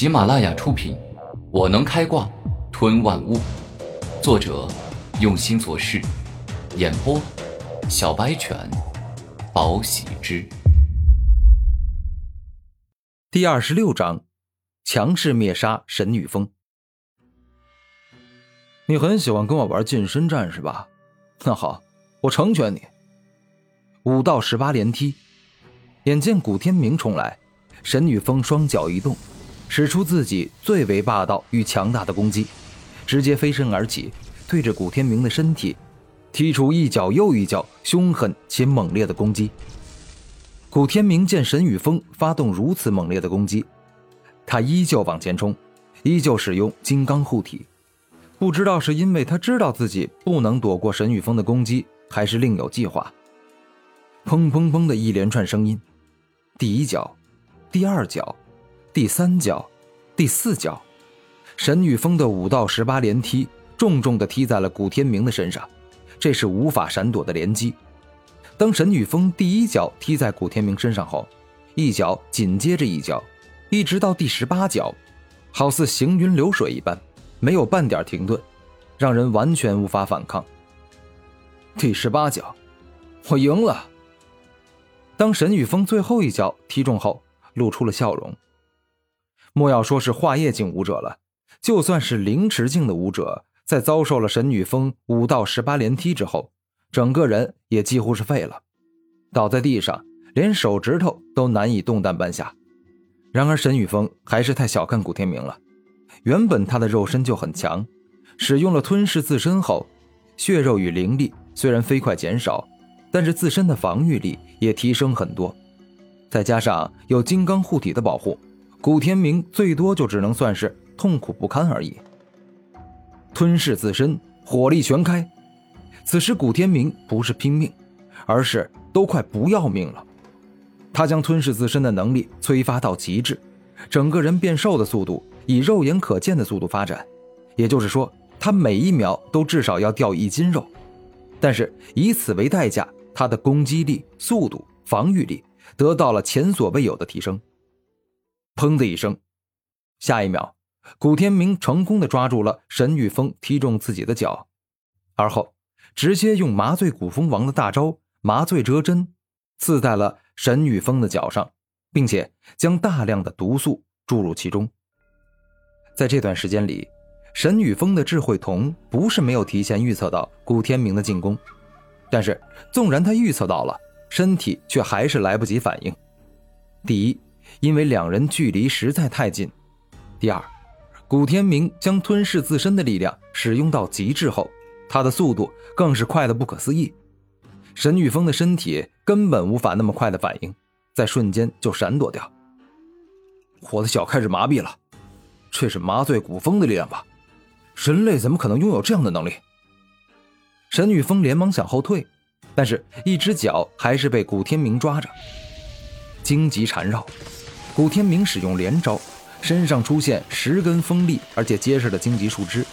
喜马拉雅出品，《我能开挂吞万物》，作者用心做事，演播小白犬，宝喜之。第二十六章，强势灭杀神女峰。你很喜欢跟我玩近身战是吧？那好，我成全你。五到十八连踢，眼见古天明冲来，神女峰双脚一动，使出自己最为霸道与强大的攻击，直接飞身而起，对着古天明的身体踢出一脚又一脚凶狠且猛烈的攻击。古天明见沈宇峰发动如此猛烈的攻击，他依旧往前冲，依旧使用金刚护体。不知道是因为他知道自己不能躲过沈宇峰的攻击，还是另有计划。砰砰砰的一连串声音，第一脚，第二脚，第三脚，第四脚，神女峰的五到十八连踢重重的踢在了古天明的身上，这是无法闪躲的连击。当神女峰第一脚踢在古天明身上后，一脚紧接着一脚，一直到第十八脚，好似行云流水一般，没有半点停顿，让人完全无法反抗。第十八脚，我赢了。当神女峰最后一脚踢中后，露出了笑容。莫要说是化液境武者了，就算是灵池境的武者，在遭受了神女峰五到十八连踢之后，整个人也几乎是废了，倒在地上，连手指头都难以动弹半下。然而神女峰还是太小看古天明了，原本他的肉身就很强，使用了吞噬自身后，血肉与灵力虽然飞快减少。但是自身的防御力也提升很多，再加上有金刚护体的保护，古天明最多就只能算是痛苦不堪而已。吞噬自身，火力全开。此时古天明不是拼命，而是都快不要命了。他将吞噬自身的能力催发到极致，整个人变瘦的速度以肉眼可见的速度发展，也就是说，他每一秒都至少要掉一斤肉。但是以此为代价。他的攻击力、速度、防御力得到了前所未有的提升。砰的一声，下一秒，古天明成功的抓住了神女峰踢中自己的脚，而后直接用麻醉古风王的大招麻醉折针刺在了神女峰的脚上，并且将大量的毒素注入其中。在这段时间里，神女峰的智慧瞳不是没有提前预测到古天明的进攻。但是，纵然他预测到了，身体却还是来不及反应。第一，因为两人距离实在太近；第二，古天明将吞噬自身的力量使用到极致后，他的速度更是快得不可思议。沈玉峰的身体根本无法那么快的反应，在瞬间就闪躲掉。我的脚开始麻痹了，这是麻醉古风的力量吧？人类怎么可能拥有这样的能力？沈玉峰连忙想后退，但是一只脚还是被古天明抓着。荆棘缠绕，古天明使用连招，身上出现十根锋利而且结实的荆棘树枝，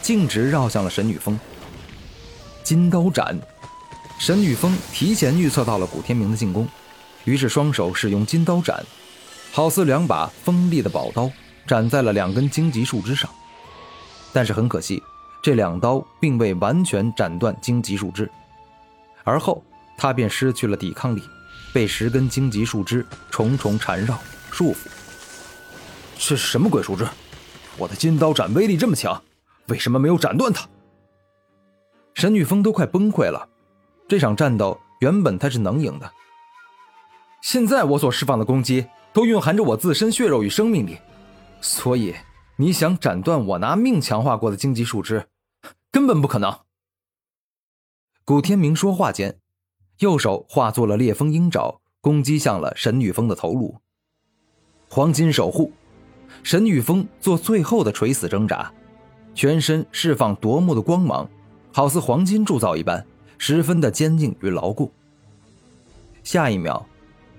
径直绕向了神女峰。金刀斩，神女峰提前预测到了古天明的进攻，于是双手使用金刀斩，好似两把锋利的宝刀，斩在了两根荆棘树枝上。但是很可惜。这两刀并未完全斩断荆棘树枝，而后他便失去了抵抗力，被十根荆棘树枝重重缠绕束缚。这是什么鬼树枝？我的金刀斩威力这么强，为什么没有斩断它？神女峰都快崩溃了。这场战斗原本他是能赢的，现在我所释放的攻击都蕴含着我自身血肉与生命力，所以你想斩断我拿命强化过的荆棘树枝？根本不可能。古天明说话间，右手化作了烈风鹰爪，攻击向了神女峰的头颅。黄金守护，神女峰做最后的垂死挣扎，全身释放夺目的光芒，好似黄金铸造一般，十分的坚硬与牢固。下一秒，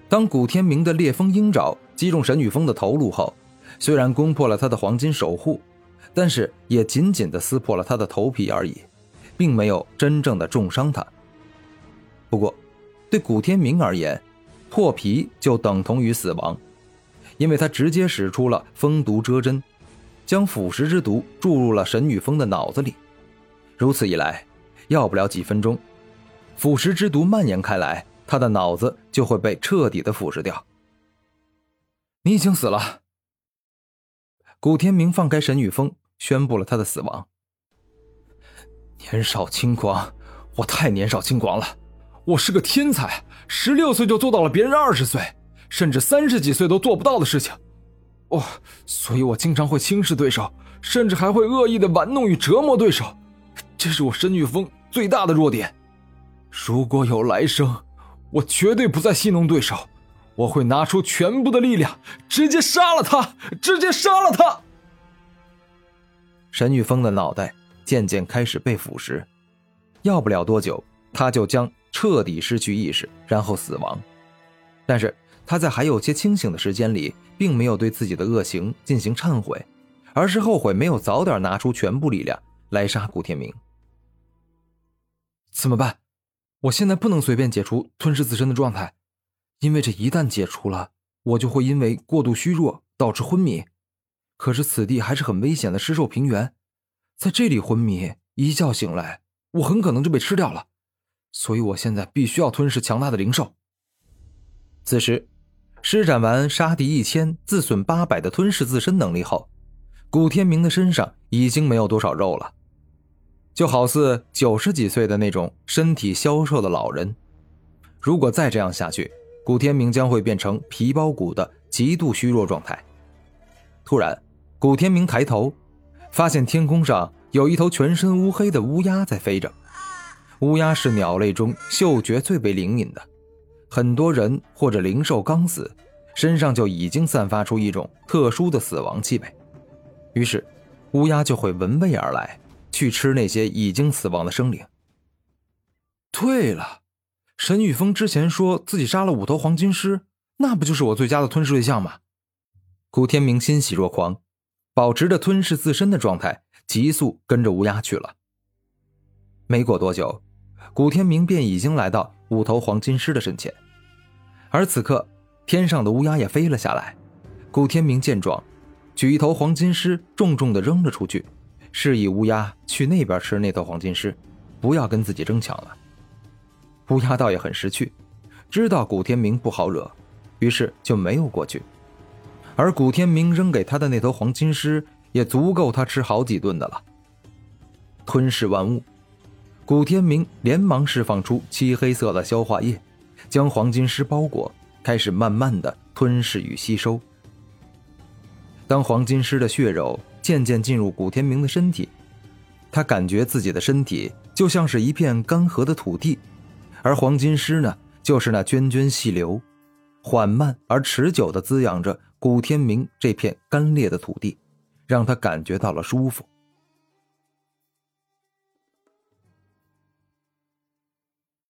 当古天明的烈风鹰爪击中神女峰的头颅后，虽然攻破了他的黄金守护。但是也仅仅的撕破了他的头皮而已，并没有真正的重伤他。不过，对古天明而言，破皮就等同于死亡，因为他直接使出了封毒遮针，将腐蚀之毒注入了沈雨峰的脑子里。如此一来，要不了几分钟，腐蚀之毒蔓延开来，他的脑子就会被彻底的腐蚀掉。你已经死了。古天明放开沈雨峰，宣布了他的死亡。年少轻狂，我太年少轻狂了。我是个天才，十六岁就做到了别人二十岁，甚至三十几岁都做不到的事情。哦，所以我经常会轻视对手，甚至还会恶意的玩弄与折磨对手。这是我沈玉峰最大的弱点。如果有来生，我绝对不再戏弄对手。我会拿出全部的力量，直接杀了他，直接杀了他。沈玉峰的脑袋渐渐开始被腐蚀，要不了多久，他就将彻底失去意识，然后死亡。但是他在还有些清醒的时间里，并没有对自己的恶行进行忏悔，而是后悔没有早点拿出全部力量来杀古天明。怎么办？我现在不能随便解除吞噬自身的状态。因为这一旦解除了，我就会因为过度虚弱导致昏迷。可是此地还是很危险的尸兽平原，在这里昏迷，一觉醒来，我很可能就被吃掉了。所以我现在必须要吞噬强大的灵兽。此时，施展完杀敌一千自损八百的吞噬自身能力后，古天明的身上已经没有多少肉了，就好似九十几岁的那种身体消瘦的老人。如果再这样下去，古天明将会变成皮包骨的极度虚弱状态。突然，古天明抬头，发现天空上有一头全身乌黑的乌鸦在飞着。乌鸦是鸟类中嗅觉最为灵敏的，很多人或者灵兽刚死，身上就已经散发出一种特殊的死亡气味，于是，乌鸦就会闻味而来，去吃那些已经死亡的生灵。对了。沈雨峰之前说自己杀了五头黄金狮，那不就是我最佳的吞噬对象吗？古天明欣喜若狂，保持着吞噬自身的状态，急速跟着乌鸦去了。没过多久，古天明便已经来到五头黄金狮的身前，而此刻天上的乌鸦也飞了下来。古天明见状，举一头黄金狮重重的扔了出去，示意乌鸦去那边吃那头黄金狮，不要跟自己争抢了。乌鸦倒也很识趣，知道古天明不好惹，于是就没有过去。而古天明扔给他的那头黄金狮，也足够他吃好几顿的了。吞噬万物，古天明连忙释放出漆黑色的消化液，将黄金狮包裹，开始慢慢的吞噬与吸收。当黄金狮的血肉渐渐进入古天明的身体，他感觉自己的身体就像是一片干涸的土地。而黄金狮呢，就是那涓涓细流，缓慢而持久的滋养着古天明这片干裂的土地，让他感觉到了舒服。